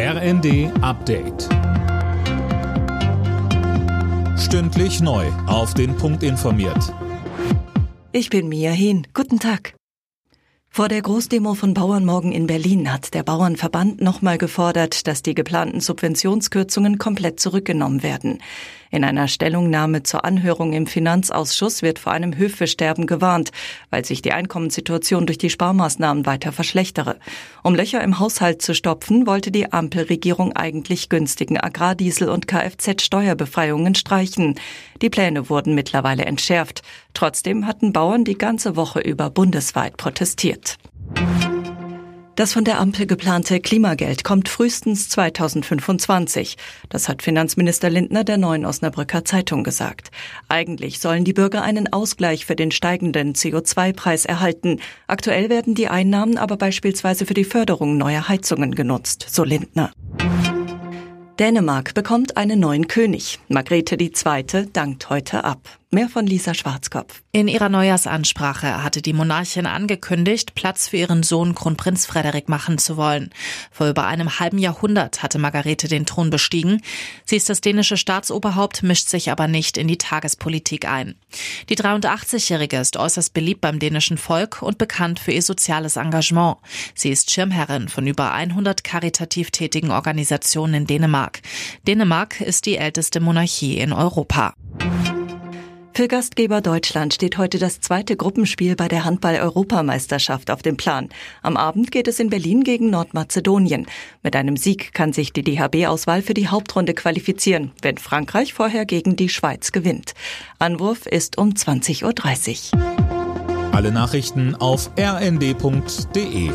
RND Update. Stündlich neu. Auf den Punkt informiert. Ich bin Mia Hehn. Guten Tag. Vor der Großdemo von Bauern morgen in Berlin hat der Bauernverband nochmal gefordert, dass die geplanten Subventionskürzungen komplett zurückgenommen werden. In einer Stellungnahme zur Anhörung im Finanzausschuss wird vor einem Höfesterben gewarnt, weil sich die Einkommenssituation durch die Sparmaßnahmen weiter verschlechtere. Um Löcher im Haushalt zu stopfen, wollte die Ampelregierung eigentlich günstigen Agrardiesel und Kfz-Steuerbefreiungen streichen. Die Pläne wurden mittlerweile entschärft. Trotzdem hatten Bauern die ganze Woche über bundesweit protestiert. Das von der Ampel geplante Klimageld kommt frühestens 2025. Das hat Finanzminister Lindner der Neuen Osnabrücker Zeitung gesagt. Eigentlich sollen die Bürger einen Ausgleich für den steigenden CO2-Preis erhalten. Aktuell werden die Einnahmen aber beispielsweise für die Förderung neuer Heizungen genutzt, so Lindner. Dänemark bekommt einen neuen König. Margrethe II. dankt heute ab. Mehr von Lisa Schwarzkopf. In ihrer Neujahrsansprache hatte die Monarchin angekündigt, Platz für ihren Sohn Kronprinz Frederik machen zu wollen. Vor über einem halben Jahrhundert hatte Margarete den Thron bestiegen. Sie ist das dänische Staatsoberhaupt, mischt sich aber nicht in die Tagespolitik ein. Die 83-Jährige ist äußerst beliebt beim dänischen Volk und bekannt für ihr soziales Engagement. Sie ist Schirmherrin von über 100 karitativ tätigen Organisationen in Dänemark. Dänemark ist die älteste Monarchie in Europa. Für Gastgeber Deutschland steht heute das zweite Gruppenspiel bei der Handball-Europameisterschaft auf dem Plan. Am Abend geht es in Berlin gegen Nordmazedonien. Mit einem Sieg kann sich die DHB-Auswahl für die Hauptrunde qualifizieren, wenn Frankreich vorher gegen die Schweiz gewinnt. Anwurf ist um 20.30 Uhr. Alle Nachrichten auf rnd.de